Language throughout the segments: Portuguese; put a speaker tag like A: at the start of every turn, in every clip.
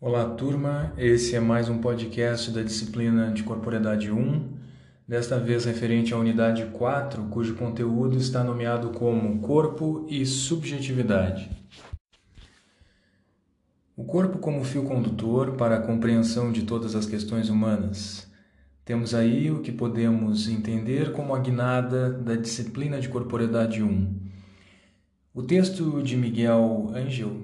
A: Olá, turma. Esse é mais um podcast da disciplina de Corporeidade 1, desta vez referente à unidade 4, cujo conteúdo está nomeado como Corpo e Subjetividade. O corpo como fio condutor para a compreensão de todas as questões humanas. Temos aí o que podemos entender como a guinada da disciplina de Corporeidade 1. O texto de Miguel Angel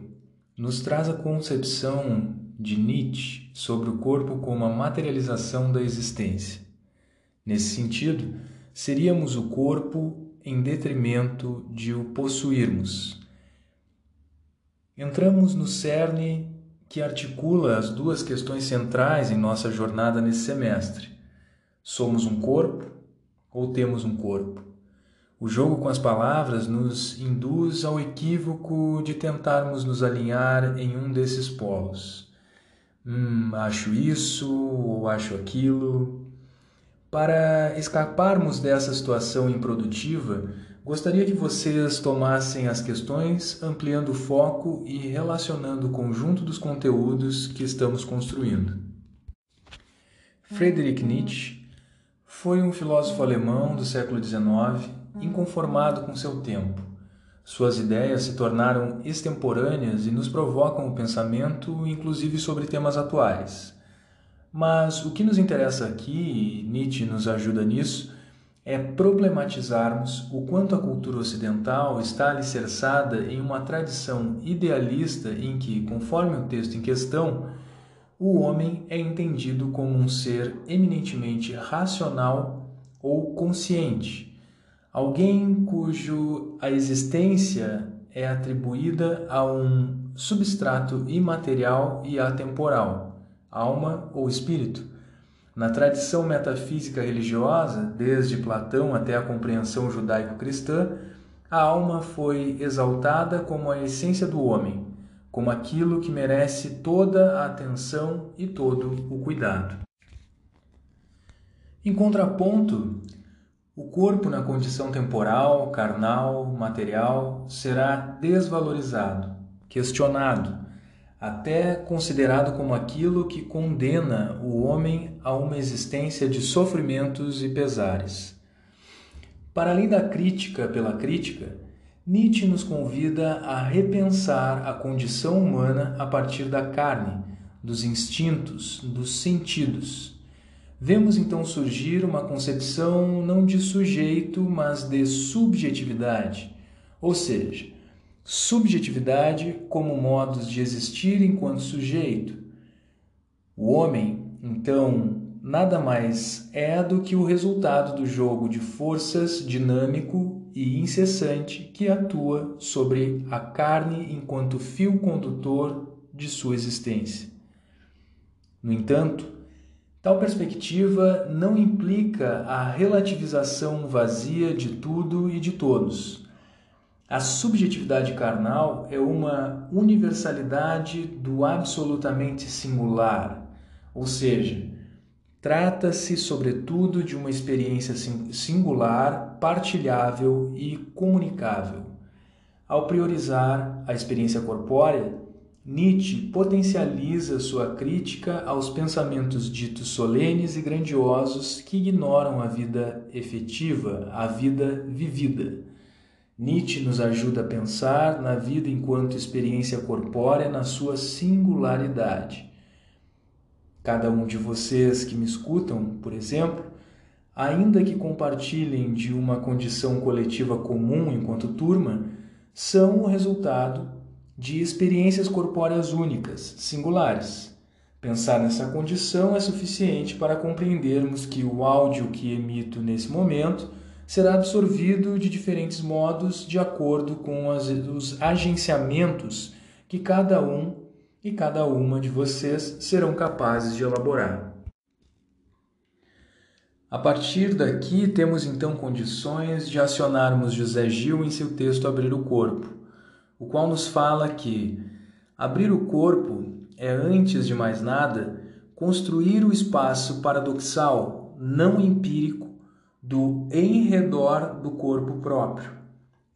A: nos traz a concepção de Nietzsche sobre o corpo como a materialização da existência. Nesse sentido, seríamos o corpo em detrimento de o possuirmos. Entramos no cerne que articula as duas questões centrais em nossa jornada nesse semestre. Somos um corpo ou temos um corpo? O jogo com as palavras nos induz ao equívoco de tentarmos nos alinhar em um desses polos hum, acho isso ou acho aquilo. Para escaparmos dessa situação improdutiva, gostaria que vocês tomassem as questões, ampliando o foco e relacionando o conjunto dos conteúdos que estamos construindo. Friedrich Nietzsche foi um filósofo alemão do século XIX, inconformado com seu tempo suas ideias se tornaram extemporâneas e nos provocam o pensamento, inclusive sobre temas atuais. Mas o que nos interessa aqui, e Nietzsche nos ajuda nisso, é problematizarmos o quanto a cultura ocidental está alicerçada em uma tradição idealista em que, conforme o texto em questão, o homem é entendido como um ser eminentemente racional ou consciente Alguém cujo a existência é atribuída a um substrato imaterial e atemporal, alma ou espírito. Na tradição metafísica religiosa, desde Platão até a compreensão judaico-cristã, a alma foi exaltada como a essência do homem, como aquilo que merece toda a atenção e todo o cuidado. Em contraponto, o corpo, na condição temporal, carnal, material, será desvalorizado, questionado, até considerado como aquilo que condena o homem a uma existência de sofrimentos e pesares. Para além da crítica pela crítica, Nietzsche nos convida a repensar a condição humana a partir da carne, dos instintos, dos sentidos Vemos então surgir uma concepção não de sujeito, mas de subjetividade, ou seja, subjetividade como modos de existir enquanto sujeito. O homem, então, nada mais é do que o resultado do jogo de forças dinâmico e incessante que atua sobre a carne enquanto fio condutor de sua existência. No entanto, Tal perspectiva não implica a relativização vazia de tudo e de todos. A subjetividade carnal é uma universalidade do absolutamente singular, ou seja, trata-se sobretudo de uma experiência singular, partilhável e comunicável. Ao priorizar a experiência corpórea, Nietzsche potencializa sua crítica aos pensamentos ditos solenes e grandiosos que ignoram a vida efetiva, a vida vivida. Nietzsche nos ajuda a pensar na vida enquanto experiência corpórea na sua singularidade. Cada um de vocês que me escutam, por exemplo, ainda que compartilhem de uma condição coletiva comum enquanto turma, são o resultado de experiências corpóreas únicas, singulares. Pensar nessa condição é suficiente para compreendermos que o áudio que emito nesse momento será absorvido de diferentes modos de acordo com as, os agenciamentos que cada um e cada uma de vocês serão capazes de elaborar. A partir daqui, temos então condições de acionarmos José Gil em seu texto Abrir o Corpo o qual nos fala que abrir o corpo é, antes de mais nada, construir o espaço paradoxal, não empírico, do em redor do corpo próprio.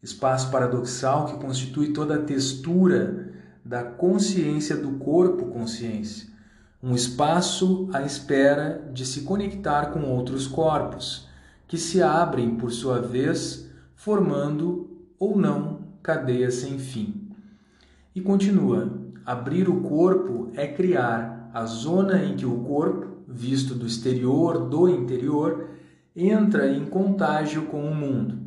A: Espaço paradoxal que constitui toda a textura da consciência do corpo consciência, um espaço à espera de se conectar com outros corpos, que se abrem por sua vez, formando ou não cadeias sem fim. E continua: abrir o corpo é criar a zona em que o corpo, visto do exterior, do interior, entra em contágio com o mundo.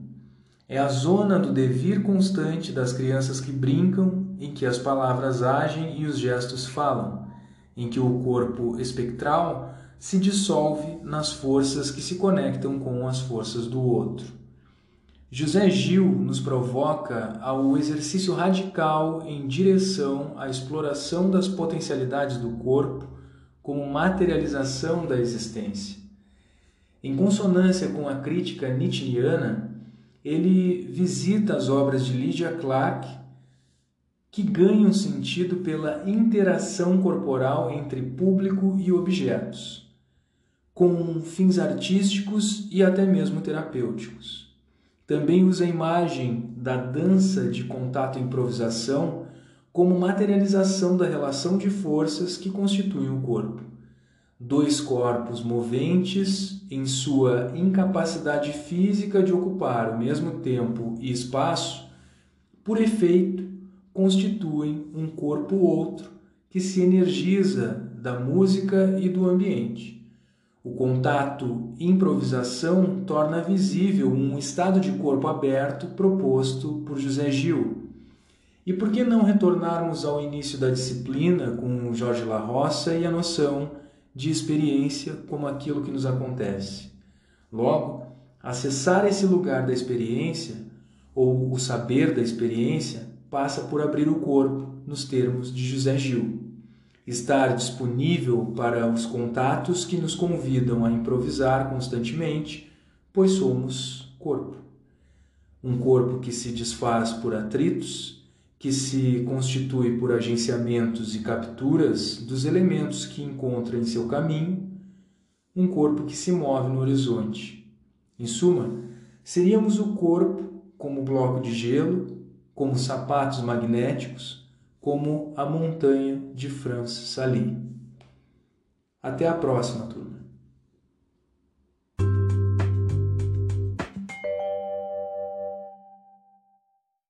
A: É a zona do devir constante das crianças que brincam, em que as palavras agem e os gestos falam, em que o corpo espectral se dissolve nas forças que se conectam com as forças do outro. José Gil nos provoca ao exercício radical em direção à exploração das potencialidades do corpo como materialização da existência. Em consonância com a crítica nietzscheana, ele visita as obras de Lydia Clark, que ganham sentido pela interação corporal entre público e objetos, com fins artísticos e até mesmo terapêuticos. Também usa a imagem da dança de contato e improvisação como materialização da relação de forças que constituem o corpo. Dois corpos moventes, em sua incapacidade física de ocupar o mesmo tempo e espaço, por efeito, constituem um corpo outro que se energiza da música e do ambiente. O contato improvisação torna visível um estado de corpo aberto proposto por José Gil. E por que não retornarmos ao início da disciplina com Jorge La Roça e a noção de experiência como aquilo que nos acontece? Logo, acessar esse lugar da experiência, ou o saber da experiência, passa por abrir o corpo, nos termos de José Gil estar disponível para os contatos que nos convidam a improvisar constantemente, pois somos corpo. Um corpo que se desfaz por atritos, que se constitui por agenciamentos e capturas dos elementos que encontra em seu caminho, um corpo que se move no horizonte. Em suma, seríamos o corpo como bloco de gelo, como sapatos magnéticos, como a montanha de Franz Sali. Até a próxima, turma!